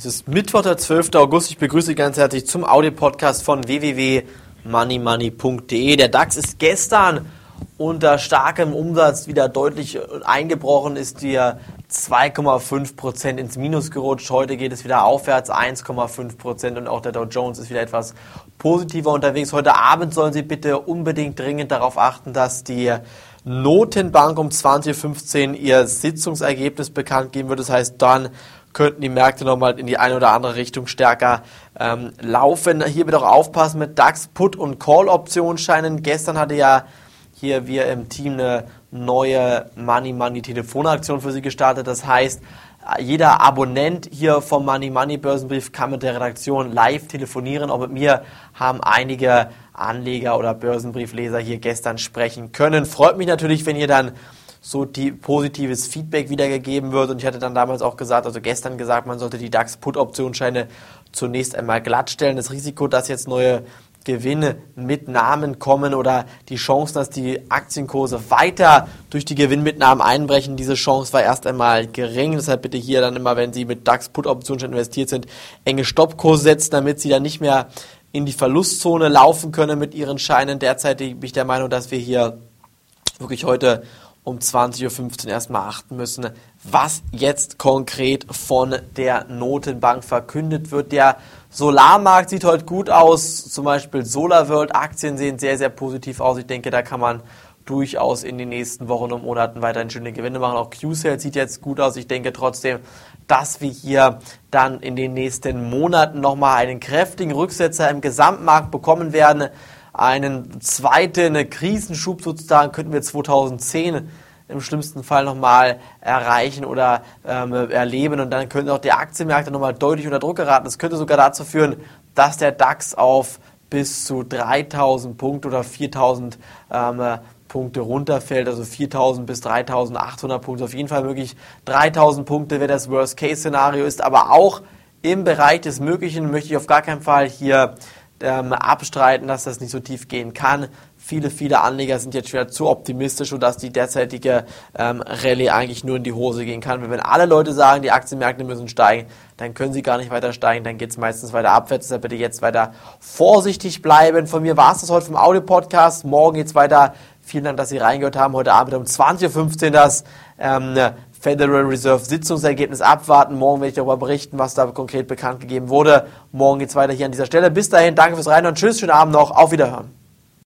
Es ist Mittwoch, der 12. August. Ich begrüße Sie ganz herzlich zum Audio-Podcast von www.moneymoney.de. Der DAX ist gestern unter starkem Umsatz wieder deutlich eingebrochen, ist hier 2,5 Prozent ins Minus gerutscht. Heute geht es wieder aufwärts, 1,5 Prozent und auch der Dow Jones ist wieder etwas positiver unterwegs. Heute Abend sollen Sie bitte unbedingt dringend darauf achten, dass die Notenbank um 20.15 Uhr ihr Sitzungsergebnis bekannt geben wird. Das heißt, dann könnten die Märkte nochmal in die eine oder andere Richtung stärker ähm, laufen. Hier wird auch aufpassen mit DAX Put- und Call-Optionsscheinen. Gestern hatte ja hier wir im Team eine neue Money Money Telefonaktion für Sie gestartet. Das heißt, jeder Abonnent hier vom Money Money Börsenbrief kann mit der Redaktion live telefonieren. Auch mit mir haben einige Anleger oder Börsenbriefleser hier gestern sprechen können. Freut mich natürlich, wenn ihr dann so die positives Feedback wiedergegeben wird. Und ich hatte dann damals auch gesagt, also gestern gesagt, man sollte die DAX-Put-Optionsscheine zunächst einmal glattstellen. Das Risiko, dass jetzt neue Gewinne mit Namen kommen oder die Chance, dass die Aktienkurse weiter durch die Gewinnmitnahmen einbrechen, diese Chance war erst einmal gering. Deshalb bitte hier dann immer, wenn Sie mit DAX-Put-Optionen investiert sind, enge Stoppkurse setzen, damit Sie dann nicht mehr in die Verlustzone laufen können mit Ihren Scheinen. Derzeit bin ich der Meinung, dass wir hier wirklich heute um 20.15 Uhr erstmal achten müssen, was jetzt konkret von der Notenbank verkündet wird. Der Solarmarkt sieht heute gut aus, zum Beispiel SolarWorld Aktien sehen sehr, sehr positiv aus. Ich denke, da kann man durchaus in den nächsten Wochen und Monaten weiterhin schöne Gewinne machen. Auch QCell sieht jetzt gut aus. Ich denke trotzdem, dass wir hier dann in den nächsten Monaten nochmal einen kräftigen Rücksetzer im Gesamtmarkt bekommen werden einen zweiten Krisenschub sozusagen könnten wir 2010 im schlimmsten Fall nochmal erreichen oder ähm, erleben. Und dann könnten auch die Aktienmärkte nochmal deutlich unter Druck geraten. Das könnte sogar dazu führen, dass der DAX auf bis zu 3000 Punkte oder 4000 ähm, Punkte runterfällt, also 4000 bis 3800 Punkte, auf jeden Fall möglich. 3000 Punkte wäre das Worst-Case-Szenario ist, aber auch im Bereich des Möglichen. Möchte ich auf gar keinen Fall hier ähm, abstreiten, dass das nicht so tief gehen kann. Viele, viele Anleger sind jetzt wieder zu optimistisch, sodass die derzeitige ähm, Rallye eigentlich nur in die Hose gehen kann. Wenn alle Leute sagen, die Aktienmärkte müssen steigen, dann können sie gar nicht weiter steigen, dann geht es meistens weiter abwärts. Deshalb bitte jetzt weiter vorsichtig bleiben. Von mir war es das heute vom Audio-Podcast. Morgen geht es weiter. Vielen Dank, dass Sie reingehört haben. Heute Abend um 20.15 Uhr das ähm, Federal Reserve Sitzungsergebnis abwarten. Morgen werde ich darüber berichten, was da konkret bekannt gegeben wurde. Morgen geht es weiter hier an dieser Stelle. Bis dahin, danke fürs Rein und tschüss, schönen Abend noch, auf Wiederhören.